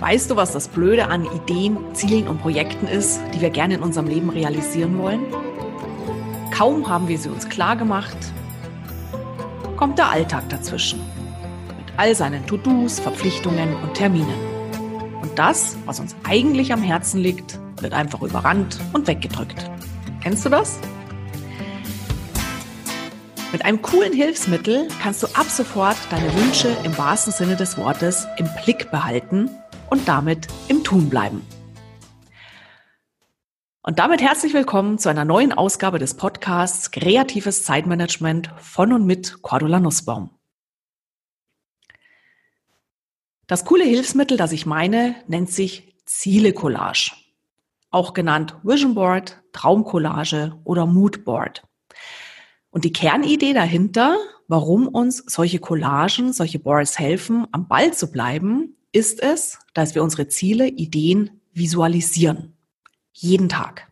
Weißt du, was das Blöde an Ideen, Zielen und Projekten ist, die wir gerne in unserem Leben realisieren wollen? Kaum haben wir sie uns klar gemacht, kommt der Alltag dazwischen. Mit all seinen To-Dos, Verpflichtungen und Terminen. Und das, was uns eigentlich am Herzen liegt, wird einfach überrannt und weggedrückt. Kennst du das? Mit einem coolen Hilfsmittel kannst du ab sofort deine Wünsche im wahrsten Sinne des Wortes im Blick behalten und damit im Tun bleiben. Und damit herzlich willkommen zu einer neuen Ausgabe des Podcasts Kreatives Zeitmanagement von und mit Cordula Nussbaum. Das coole Hilfsmittel, das ich meine, nennt sich Ziele-Collage. Auch genannt Vision Board, Traumcollage oder Mood Board. Und die Kernidee dahinter, warum uns solche Collagen, solche Boards helfen, am Ball zu bleiben, ist es, dass wir unsere Ziele, Ideen visualisieren. Jeden Tag.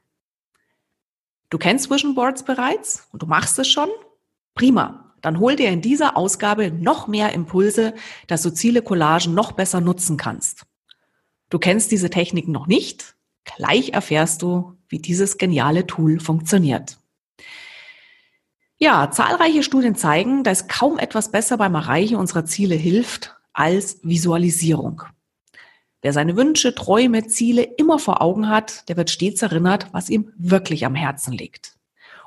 Du kennst Vision Boards bereits und du machst es schon? Prima. Dann hol dir in dieser Ausgabe noch mehr Impulse, dass du Ziele Collagen noch besser nutzen kannst. Du kennst diese Techniken noch nicht? Gleich erfährst du, wie dieses geniale Tool funktioniert. Ja, zahlreiche Studien zeigen, dass kaum etwas besser beim Erreichen unserer Ziele hilft als Visualisierung. Wer seine Wünsche, Träume, Ziele immer vor Augen hat, der wird stets erinnert, was ihm wirklich am Herzen liegt.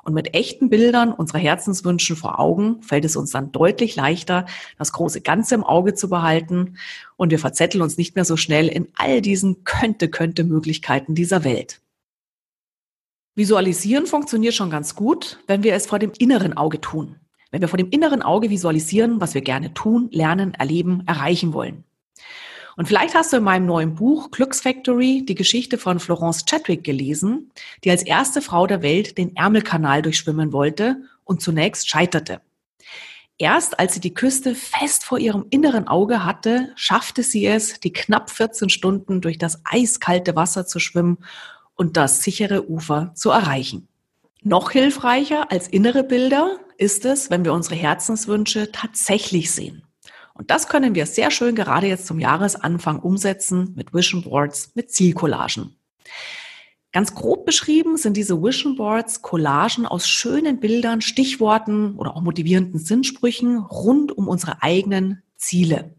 Und mit echten Bildern unserer Herzenswünsche vor Augen fällt es uns dann deutlich leichter, das große Ganze im Auge zu behalten und wir verzetteln uns nicht mehr so schnell in all diesen könnte, könnte Möglichkeiten dieser Welt. Visualisieren funktioniert schon ganz gut, wenn wir es vor dem inneren Auge tun wenn wir vor dem inneren Auge visualisieren, was wir gerne tun, lernen, erleben, erreichen wollen. Und vielleicht hast du in meinem neuen Buch Glücksfactory die Geschichte von Florence Chadwick gelesen, die als erste Frau der Welt den Ärmelkanal durchschwimmen wollte und zunächst scheiterte. Erst als sie die Küste fest vor ihrem inneren Auge hatte, schaffte sie es, die knapp 14 Stunden durch das eiskalte Wasser zu schwimmen und das sichere Ufer zu erreichen. Noch hilfreicher als innere Bilder ist es, wenn wir unsere Herzenswünsche tatsächlich sehen. Und das können wir sehr schön gerade jetzt zum Jahresanfang umsetzen mit Vision Boards, mit Zielcollagen. Ganz grob beschrieben sind diese Vision Boards Collagen aus schönen Bildern, Stichworten oder auch motivierenden Sinnsprüchen rund um unsere eigenen Ziele.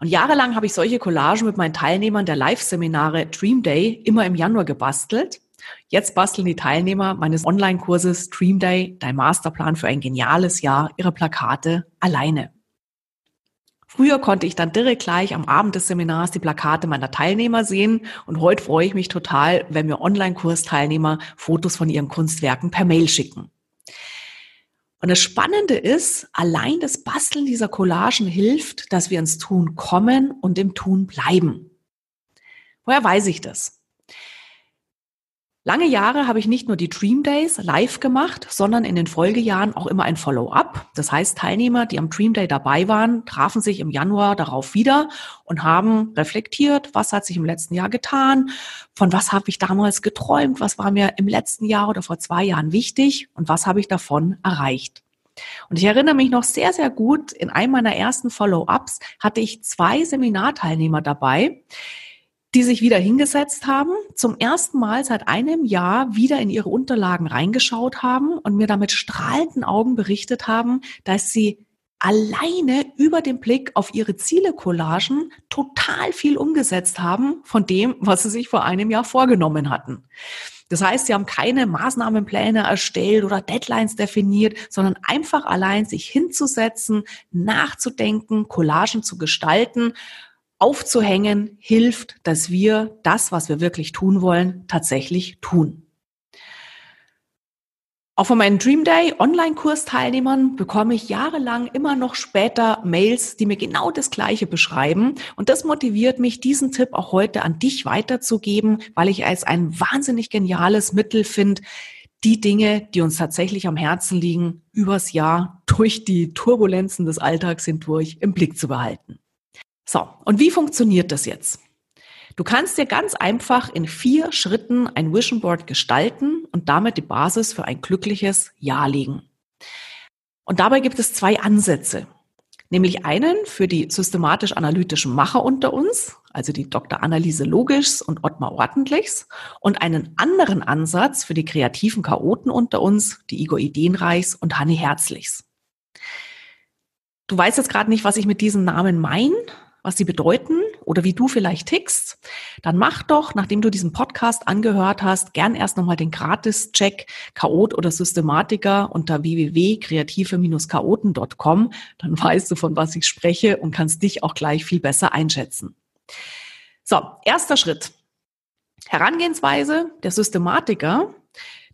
Und jahrelang habe ich solche Collagen mit meinen Teilnehmern der Live-Seminare Dream Day immer im Januar gebastelt. Jetzt basteln die Teilnehmer meines Online-Kurses Dream Day, dein Masterplan für ein geniales Jahr, ihre Plakate alleine. Früher konnte ich dann direkt gleich am Abend des Seminars die Plakate meiner Teilnehmer sehen und heute freue ich mich total, wenn mir Online-Kursteilnehmer Fotos von ihren Kunstwerken per Mail schicken. Und das Spannende ist, allein das Basteln dieser Collagen hilft, dass wir ins Tun kommen und im Tun bleiben. Woher weiß ich das? Lange Jahre habe ich nicht nur die Dream Days live gemacht, sondern in den Folgejahren auch immer ein Follow-up. Das heißt, Teilnehmer, die am Dream Day dabei waren, trafen sich im Januar darauf wieder und haben reflektiert, was hat sich im letzten Jahr getan, von was habe ich damals geträumt, was war mir im letzten Jahr oder vor zwei Jahren wichtig und was habe ich davon erreicht. Und ich erinnere mich noch sehr, sehr gut, in einem meiner ersten Follow-ups hatte ich zwei Seminarteilnehmer dabei, die sich wieder hingesetzt haben, zum ersten Mal seit einem Jahr wieder in ihre Unterlagen reingeschaut haben und mir damit strahlenden Augen berichtet haben, dass sie alleine über den Blick auf ihre Ziele-Collagen total viel umgesetzt haben von dem, was sie sich vor einem Jahr vorgenommen hatten. Das heißt, sie haben keine Maßnahmenpläne erstellt oder Deadlines definiert, sondern einfach allein sich hinzusetzen, nachzudenken, Collagen zu gestalten aufzuhängen hilft, dass wir das, was wir wirklich tun wollen, tatsächlich tun. Auch von meinen Dream Day Online-Kursteilnehmern bekomme ich jahrelang immer noch später Mails, die mir genau das Gleiche beschreiben. Und das motiviert mich, diesen Tipp auch heute an dich weiterzugeben, weil ich als ein wahnsinnig geniales Mittel finde, die Dinge, die uns tatsächlich am Herzen liegen, übers Jahr durch die Turbulenzen des Alltags hindurch im Blick zu behalten. So, und wie funktioniert das jetzt? Du kannst dir ganz einfach in vier Schritten ein Vision Board gestalten und damit die Basis für ein glückliches Jahr legen. Und dabei gibt es zwei Ansätze. Nämlich einen für die systematisch-analytischen Macher unter uns, also die Dr. Anneliese Logischs und Ottmar Ordentlichs, und einen anderen Ansatz für die kreativen Chaoten unter uns, die Igor Ideenreichs und Hanni Herzlichs. Du weißt jetzt gerade nicht, was ich mit diesen Namen meine, was sie bedeuten oder wie du vielleicht tickst, dann mach doch, nachdem du diesen Podcast angehört hast, gern erst nochmal den Gratis-Check Chaot oder Systematiker unter www.kreative-chaoten.com. Dann weißt du, von was ich spreche und kannst dich auch gleich viel besser einschätzen. So, erster Schritt. Herangehensweise der Systematiker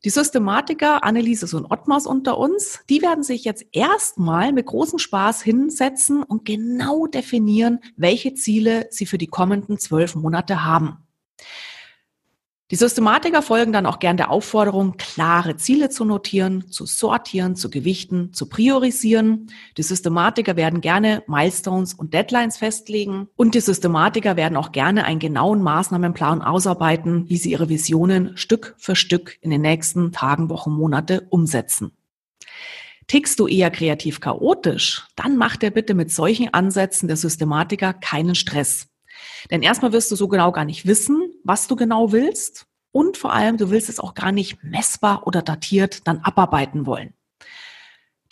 die Systematiker Anneliese und Ottmars unter uns, die werden sich jetzt erstmal mit großem Spaß hinsetzen und genau definieren, welche Ziele sie für die kommenden zwölf Monate haben. Die Systematiker folgen dann auch gern der Aufforderung, klare Ziele zu notieren, zu sortieren, zu gewichten, zu priorisieren. Die Systematiker werden gerne Milestones und Deadlines festlegen und die Systematiker werden auch gerne einen genauen Maßnahmenplan ausarbeiten, wie sie ihre Visionen Stück für Stück in den nächsten Tagen, Wochen, Monate umsetzen. Tickst du eher kreativ chaotisch, dann mach dir bitte mit solchen Ansätzen der Systematiker keinen Stress. Denn erstmal wirst du so genau gar nicht wissen, was du genau willst. Und vor allem, du willst es auch gar nicht messbar oder datiert dann abarbeiten wollen.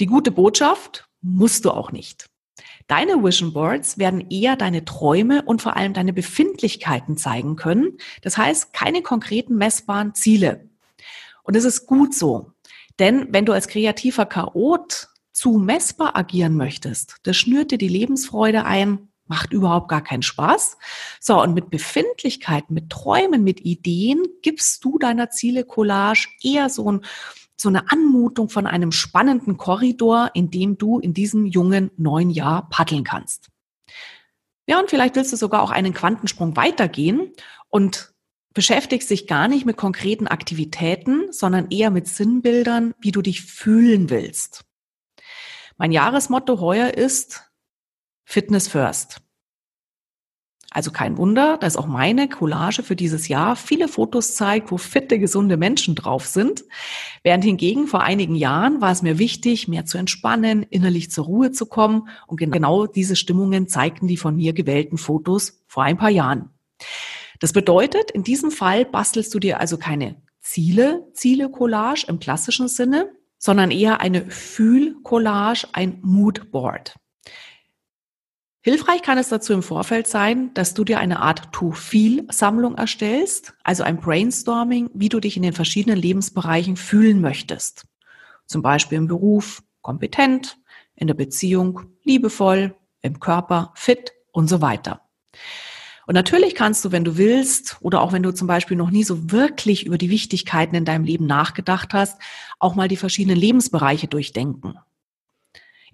Die gute Botschaft musst du auch nicht. Deine Vision Boards werden eher deine Träume und vor allem deine Befindlichkeiten zeigen können. Das heißt, keine konkreten messbaren Ziele. Und es ist gut so. Denn wenn du als kreativer Chaot zu messbar agieren möchtest, das schnürt dir die Lebensfreude ein, macht überhaupt gar keinen Spaß. So, und mit Befindlichkeiten, mit Träumen, mit Ideen gibst du deiner Ziele-Collage eher so, ein, so eine Anmutung von einem spannenden Korridor, in dem du in diesem jungen neuen Jahr paddeln kannst. Ja, und vielleicht willst du sogar auch einen Quantensprung weitergehen und beschäftigst dich gar nicht mit konkreten Aktivitäten, sondern eher mit Sinnbildern, wie du dich fühlen willst. Mein Jahresmotto heuer ist, Fitness First. Also kein Wunder, dass auch meine Collage für dieses Jahr viele Fotos zeigt, wo fitte, gesunde Menschen drauf sind. Während hingegen vor einigen Jahren war es mir wichtig, mehr zu entspannen, innerlich zur Ruhe zu kommen. Und genau diese Stimmungen zeigten die von mir gewählten Fotos vor ein paar Jahren. Das bedeutet, in diesem Fall bastelst du dir also keine Ziele, Ziele-Collage im klassischen Sinne, sondern eher eine Fühl-Collage, ein Moodboard. Hilfreich kann es dazu im Vorfeld sein, dass du dir eine Art To-Feel-Sammlung erstellst, also ein Brainstorming, wie du dich in den verschiedenen Lebensbereichen fühlen möchtest. Zum Beispiel im Beruf kompetent, in der Beziehung liebevoll, im Körper fit und so weiter. Und natürlich kannst du, wenn du willst, oder auch wenn du zum Beispiel noch nie so wirklich über die Wichtigkeiten in deinem Leben nachgedacht hast, auch mal die verschiedenen Lebensbereiche durchdenken.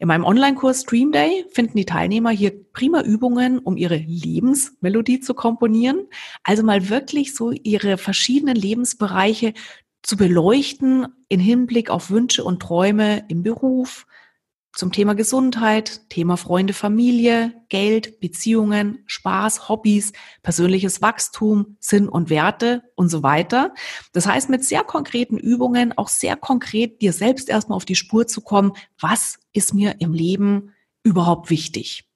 In meinem Online-Kurs Stream Day finden die Teilnehmer hier prima Übungen, um ihre Lebensmelodie zu komponieren. Also mal wirklich so ihre verschiedenen Lebensbereiche zu beleuchten in Hinblick auf Wünsche und Träume im Beruf, zum Thema Gesundheit, Thema Freunde, Familie, Geld, Beziehungen, Spaß, Hobbys, persönliches Wachstum, Sinn und Werte und so weiter. Das heißt, mit sehr konkreten Übungen auch sehr konkret dir selbst erstmal auf die Spur zu kommen, was ist mir im Leben überhaupt wichtig.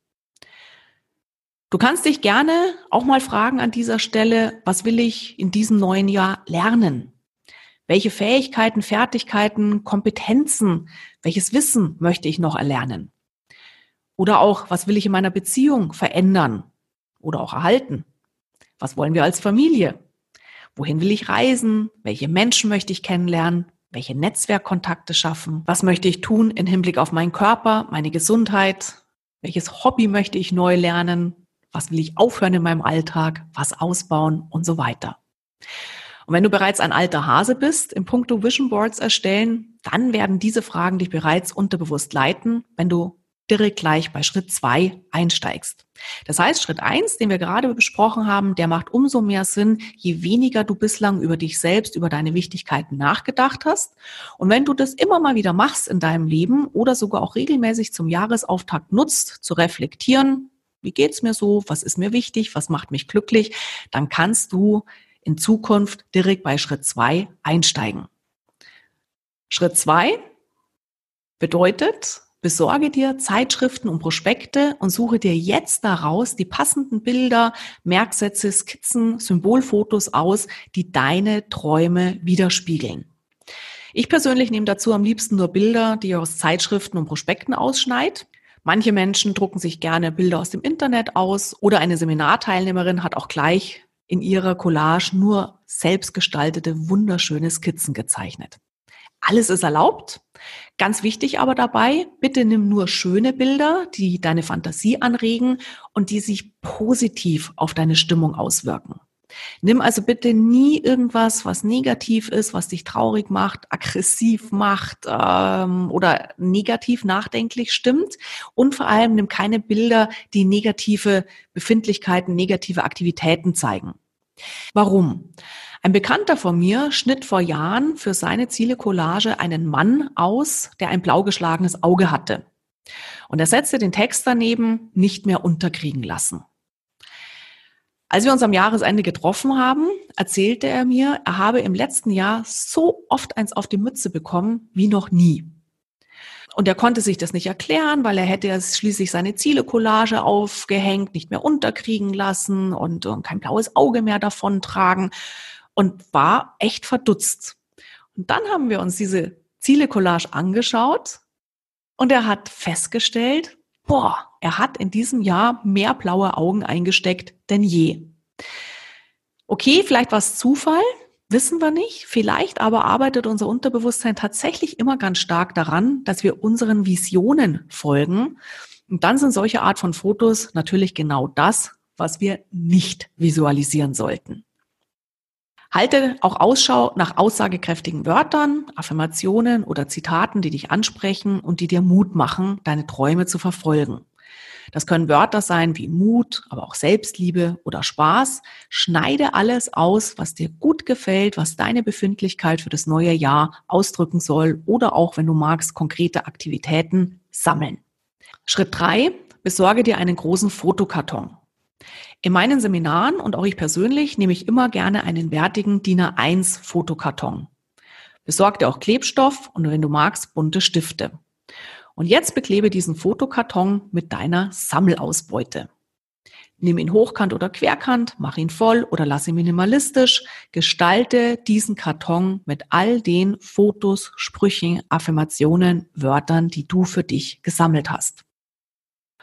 Du kannst dich gerne auch mal fragen an dieser Stelle, was will ich in diesem neuen Jahr lernen? Welche Fähigkeiten, Fertigkeiten, Kompetenzen, welches Wissen möchte ich noch erlernen? Oder auch, was will ich in meiner Beziehung verändern oder auch erhalten? Was wollen wir als Familie? Wohin will ich reisen? Welche Menschen möchte ich kennenlernen? Welche Netzwerkkontakte schaffen? Was möchte ich tun im Hinblick auf meinen Körper, meine Gesundheit? Welches Hobby möchte ich neu lernen? Was will ich aufhören in meinem Alltag? Was ausbauen und so weiter? Und wenn du bereits ein alter Hase bist, im Punkto Vision Boards erstellen, dann werden diese Fragen dich bereits unterbewusst leiten, wenn du direkt gleich bei Schritt zwei einsteigst. Das heißt, Schritt eins, den wir gerade besprochen haben, der macht umso mehr Sinn, je weniger du bislang über dich selbst, über deine Wichtigkeiten nachgedacht hast. Und wenn du das immer mal wieder machst in deinem Leben oder sogar auch regelmäßig zum Jahresauftakt nutzt, zu reflektieren, wie geht's mir so, was ist mir wichtig, was macht mich glücklich, dann kannst du in Zukunft direkt bei Schritt zwei einsteigen. Schritt zwei bedeutet, Besorge dir Zeitschriften und Prospekte und suche dir jetzt daraus die passenden Bilder, Merksätze, Skizzen, Symbolfotos aus, die deine Träume widerspiegeln. Ich persönlich nehme dazu am liebsten nur Bilder, die ihr aus Zeitschriften und Prospekten ausschneidet. Manche Menschen drucken sich gerne Bilder aus dem Internet aus oder eine Seminarteilnehmerin hat auch gleich in ihrer Collage nur selbstgestaltete, wunderschöne Skizzen gezeichnet. Alles ist erlaubt. Ganz wichtig aber dabei, bitte nimm nur schöne Bilder, die deine Fantasie anregen und die sich positiv auf deine Stimmung auswirken. Nimm also bitte nie irgendwas, was negativ ist, was dich traurig macht, aggressiv macht ähm, oder negativ nachdenklich stimmt. Und vor allem nimm keine Bilder, die negative Befindlichkeiten, negative Aktivitäten zeigen. Warum? Ein Bekannter von mir schnitt vor Jahren für seine Ziele-Collage einen Mann aus, der ein blau geschlagenes Auge hatte. Und er setzte den Text daneben, nicht mehr unterkriegen lassen. Als wir uns am Jahresende getroffen haben, erzählte er mir, er habe im letzten Jahr so oft eins auf die Mütze bekommen wie noch nie. Und er konnte sich das nicht erklären, weil er hätte schließlich seine Ziele-Collage aufgehängt, nicht mehr unterkriegen lassen und, und kein blaues Auge mehr davon tragen und war echt verdutzt. Und dann haben wir uns diese Ziele-Collage angeschaut und er hat festgestellt, boah, er hat in diesem Jahr mehr blaue Augen eingesteckt denn je. Okay, vielleicht war es Zufall, wissen wir nicht. Vielleicht aber arbeitet unser Unterbewusstsein tatsächlich immer ganz stark daran, dass wir unseren Visionen folgen. Und dann sind solche Art von Fotos natürlich genau das, was wir nicht visualisieren sollten. Halte auch Ausschau nach aussagekräftigen Wörtern, Affirmationen oder Zitaten, die dich ansprechen und die dir Mut machen, deine Träume zu verfolgen. Das können Wörter sein wie Mut, aber auch Selbstliebe oder Spaß. Schneide alles aus, was dir gut gefällt, was deine Befindlichkeit für das neue Jahr ausdrücken soll oder auch, wenn du magst, konkrete Aktivitäten sammeln. Schritt drei: Besorge dir einen großen Fotokarton. In meinen Seminaren und auch ich persönlich nehme ich immer gerne einen wertigen DIN A1 Fotokarton. Besorg dir auch Klebstoff und wenn du magst, bunte Stifte. Und jetzt beklebe diesen Fotokarton mit deiner Sammelausbeute. Nimm ihn hochkant oder querkant, mach ihn voll oder lass ihn minimalistisch. Gestalte diesen Karton mit all den Fotos, Sprüchen, Affirmationen, Wörtern, die du für dich gesammelt hast.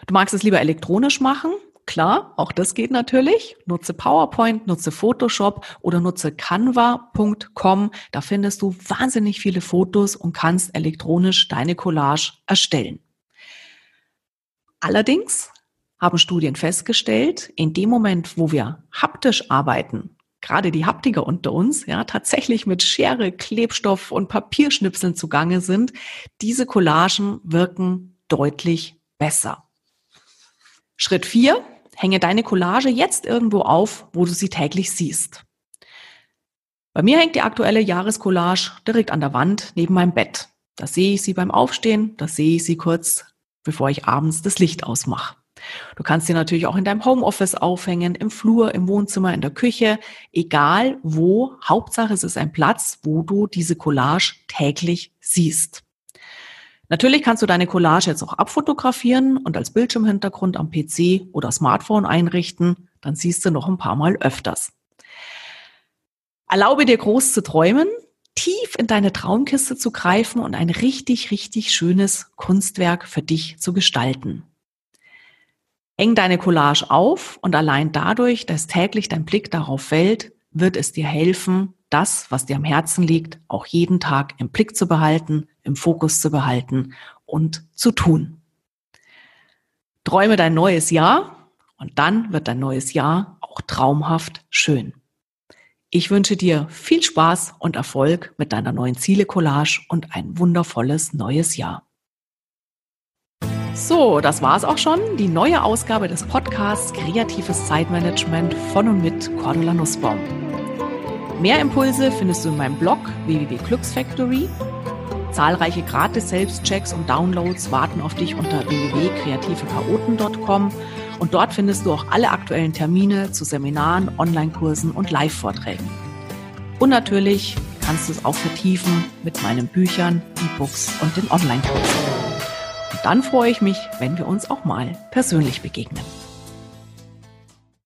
Du magst es lieber elektronisch machen, Klar, auch das geht natürlich. Nutze PowerPoint, nutze Photoshop oder nutze canva.com. Da findest du wahnsinnig viele Fotos und kannst elektronisch deine Collage erstellen. Allerdings haben Studien festgestellt, in dem Moment, wo wir haptisch arbeiten, gerade die Haptiker unter uns, ja, tatsächlich mit Schere, Klebstoff und Papierschnipseln zugange sind, diese Collagen wirken deutlich besser. Schritt vier: Hänge deine Collage jetzt irgendwo auf, wo du sie täglich siehst. Bei mir hängt die aktuelle Jahrescollage direkt an der Wand neben meinem Bett. Da sehe ich sie beim Aufstehen, da sehe ich sie kurz, bevor ich abends das Licht ausmache. Du kannst sie natürlich auch in deinem Homeoffice aufhängen, im Flur, im Wohnzimmer, in der Küche, egal wo. Hauptsache es ist ein Platz, wo du diese Collage täglich siehst. Natürlich kannst du deine Collage jetzt auch abfotografieren und als Bildschirmhintergrund am PC oder Smartphone einrichten. Dann siehst du noch ein paar Mal öfters. Erlaube dir groß zu träumen, tief in deine Traumkiste zu greifen und ein richtig, richtig schönes Kunstwerk für dich zu gestalten. Häng deine Collage auf und allein dadurch, dass täglich dein Blick darauf fällt, wird es dir helfen, das, was dir am Herzen liegt, auch jeden Tag im Blick zu behalten, im Fokus zu behalten und zu tun. Träume dein neues Jahr und dann wird dein neues Jahr auch traumhaft schön. Ich wünsche dir viel Spaß und Erfolg mit deiner neuen Ziele-Collage und ein wundervolles neues Jahr. So, das war's auch schon. Die neue Ausgabe des Podcasts Kreatives Zeitmanagement von und mit Cordula Nussbaum. Mehr Impulse findest du in meinem Blog www.glücksfactory. Zahlreiche gratis Selbstchecks und Downloads warten auf dich unter www.kreativechaoten.com und dort findest du auch alle aktuellen Termine zu Seminaren, Online-Kursen und Live-Vorträgen. Und natürlich kannst du es auch vertiefen mit meinen Büchern, E-Books und den Online-Kursen. dann freue ich mich, wenn wir uns auch mal persönlich begegnen.